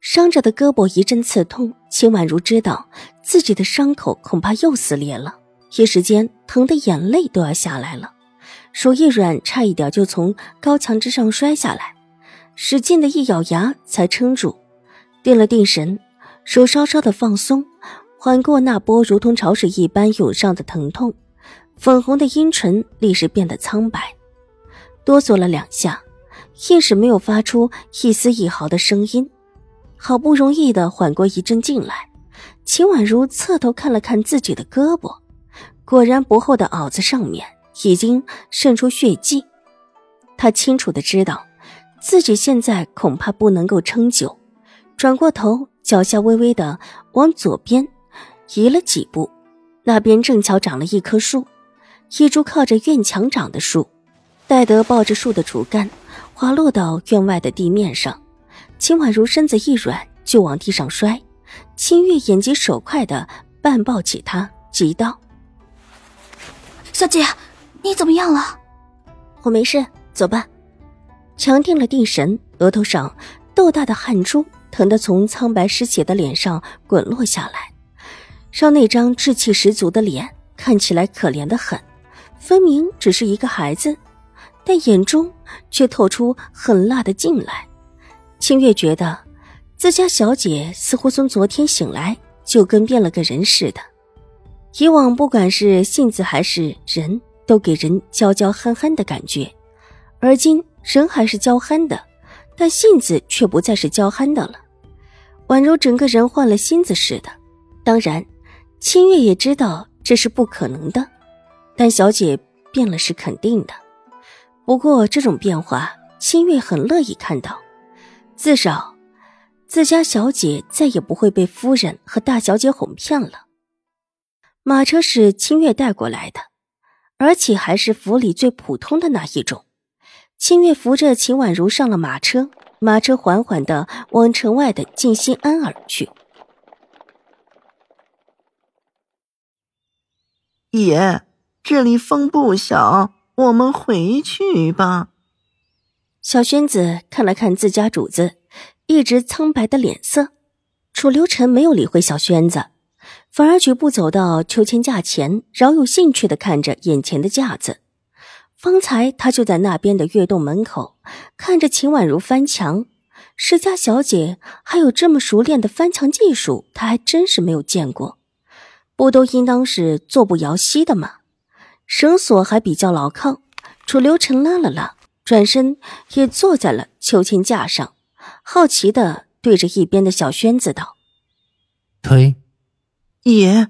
伤着的胳膊一阵刺痛，秦婉如知道自己的伤口恐怕又撕裂了，一时间疼得眼泪都要下来了，手一软，差一点就从高墙之上摔下来，使劲的一咬牙才撑住，定了定神，手稍稍的放松，缓过那波如同潮水一般涌上的疼痛，粉红的阴唇立时变得苍白，哆嗦了两下，硬是没有发出一丝一毫的声音。好不容易的缓过一阵劲来，秦婉如侧头看了看自己的胳膊，果然不厚的袄子上面已经渗出血迹。她清楚的知道，自己现在恐怕不能够撑久，转过头，脚下微微的往左边移了几步，那边正巧长了一棵树，一株靠着院墙长的树，戴德抱着树的主干，滑落到院外的地面上。秦婉如身子一软，就往地上摔。清月眼疾手快的半抱起她，急道：“小姐，你怎么样了？”“我没事，走吧。”强定了定神，额头上豆大的汗珠疼得从苍白失血的脸上滚落下来，让那张稚气十足的脸看起来可怜的很。分明只是一个孩子，但眼中却透出狠辣的劲来。清月觉得，自家小姐似乎从昨天醒来就跟变了个人似的。以往不管是性子还是人，都给人娇娇憨憨的感觉，而今人还是娇憨的，但性子却不再是娇憨的了，宛如整个人换了心子似的。当然，清月也知道这是不可能的，但小姐变了是肯定的。不过这种变化，清月很乐意看到。至少，自家小姐再也不会被夫人和大小姐哄骗了。马车是清月带过来的，而且还是府里最普通的那一种。清月扶着秦婉如上了马车，马车缓缓的往城外的静心庵而去。爷，这里风不小，我们回去吧。小轩子看了看自家主子一直苍白的脸色，楚留臣没有理会小轩子，反而举步走到秋千架前，饶有兴趣的看着眼前的架子。方才他就在那边的月洞门口看着秦婉如翻墙，世家小姐还有这么熟练的翻墙技术，他还真是没有见过。不都应当是坐不摇膝的吗？绳索还比较牢靠。楚留臣拉了拉。转身也坐在了秋千架上，好奇的对着一边的小轩子道：“推，爷，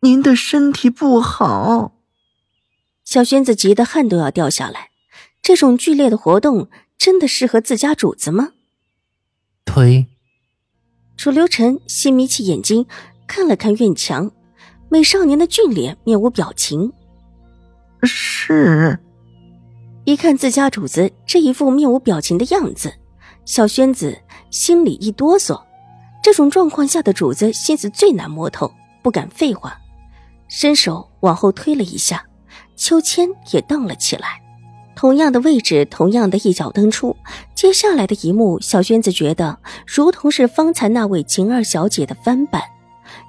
您的身体不好。”小轩子急得汗都要掉下来。这种剧烈的活动真的适合自家主子吗？推。楚留臣细眯起眼睛看了看院墙，美少年的俊脸面无表情。是。一看自家主子这一副面无表情的样子，小轩子心里一哆嗦。这种状况下的主子心思最难摸透，不敢废话，伸手往后推了一下，秋千也荡了起来。同样的位置，同样的一脚蹬出，接下来的一幕，小轩子觉得如同是方才那位晴儿小姐的翻版。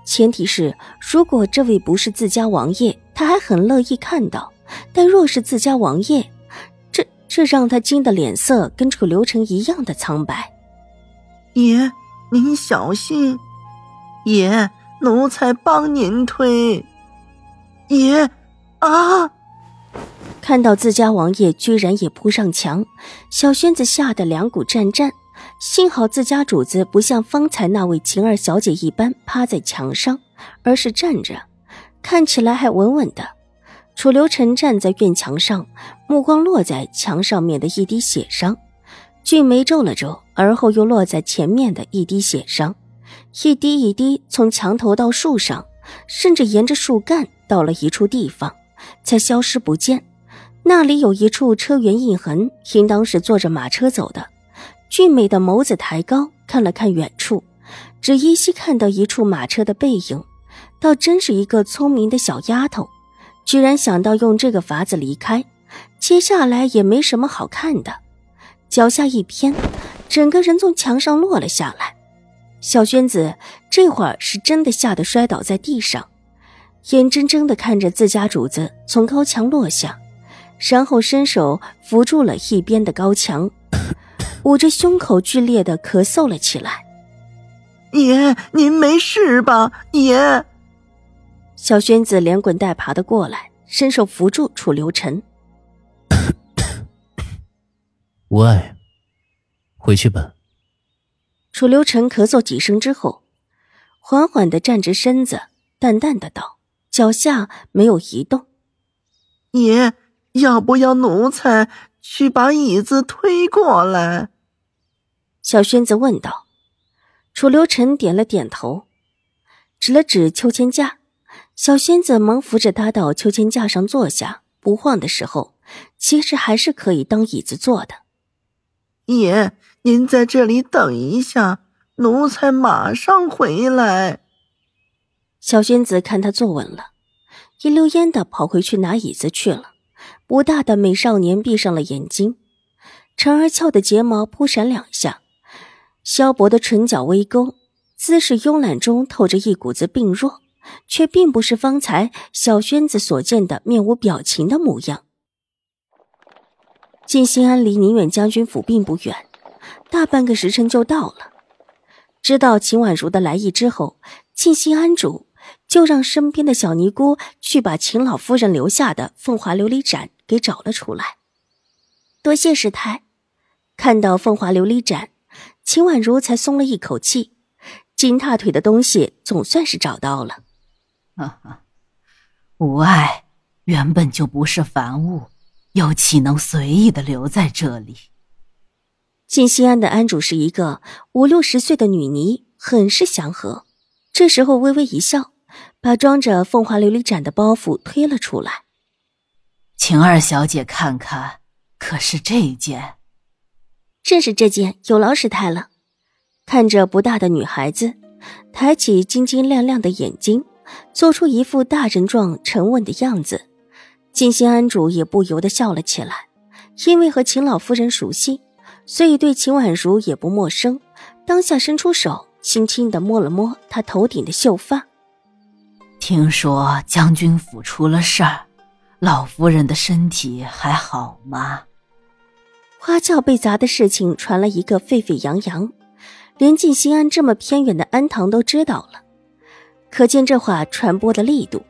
前提是，如果这位不是自家王爷，他还很乐意看到；但若是自家王爷，这让他惊得脸色跟楚留臣一样的苍白。爷，您小心！爷，奴才帮您推。爷，啊！看到自家王爷居然也扑上墙，小轩子吓得两股战战。幸好自家主子不像方才那位晴儿小姐一般趴在墙上，而是站着，看起来还稳稳的。楚留臣站在院墙上，目光落在墙上面的一滴血上，俊眉皱了皱，而后又落在前面的一滴血上，一滴一滴从墙头到树上，甚至沿着树干到了一处地方，才消失不见。那里有一处车辕印痕，应当是坐着马车走的。俊美的眸子抬高，看了看远处，只依稀看到一处马车的背影。倒真是一个聪明的小丫头，居然想到用这个法子离开。接下来也没什么好看的，脚下一偏，整个人从墙上落了下来。小轩子这会儿是真的吓得摔倒在地上，眼睁睁的看着自家主子从高墙落下，然后伸手扶住了一边的高墙，捂着胸口剧烈的咳嗽了起来。爷，您没事吧？爷。小轩子连滚带爬的过来，伸手扶住楚留臣。无碍，回去吧。楚留臣咳嗽几声之后，缓缓的站直身子，淡淡的道：“脚下没有移动。”你，要不要奴才去把椅子推过来？小轩子问道。楚留臣点了点头，指了指秋千架。小仙子忙扶着他到秋千架上坐下，不晃的时候，其实还是可以当椅子坐的。爷，您在这里等一下，奴才马上回来。小仙子看他坐稳了，一溜烟的跑回去拿椅子去了。不大的美少年闭上了眼睛，长而翘的睫毛扑闪两下，萧薄的唇角微勾，姿势慵懒中透着一股子病弱。却并不是方才小轩子所见的面无表情的模样。晋兴安离宁远将军府并不远，大半个时辰就到了。知道秦婉如的来意之后，晋兴安主就让身边的小尼姑去把秦老夫人留下的凤华琉璃盏给找了出来。多谢师太。看到凤华琉璃盏，秦婉如才松了一口气，金踏腿的东西总算是找到了。哈哈，无碍原本就不是凡物，又岂能随意的留在这里？进西安的安主是一个五六十岁的女尼，很是祥和。这时候微微一笑，把装着凤华琉璃盏的包袱推了出来，请二小姐看看，可是这件？正是这件，有劳师太了。看着不大的女孩子，抬起晶晶亮亮的眼睛。做出一副大人状沉稳的样子，金心安主也不由得笑了起来。因为和秦老夫人熟悉，所以对秦婉如也不陌生。当下伸出手，轻轻的摸了摸她头顶的秀发。听说将军府出了事儿，老夫人的身体还好吗？花轿被砸的事情传了一个沸沸扬扬，连晋心安这么偏远的安堂都知道了。可见这话传播的力度，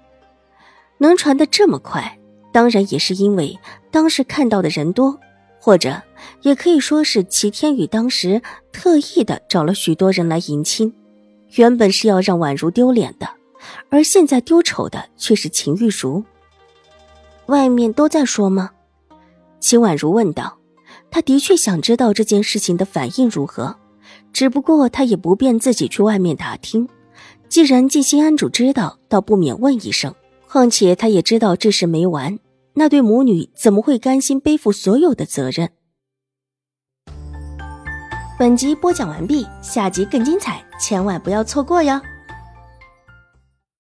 能传得这么快，当然也是因为当时看到的人多，或者也可以说是齐天宇当时特意的找了许多人来迎亲。原本是要让婉如丢脸的，而现在丢丑的却是秦玉茹。外面都在说吗？秦婉如问道。她的确想知道这件事情的反应如何，只不过她也不便自己去外面打听。既然静心安主知道，倒不免问一声。况且他也知道这事没完，那对母女怎么会甘心背负所有的责任？本集播讲完毕，下集更精彩，千万不要错过哟！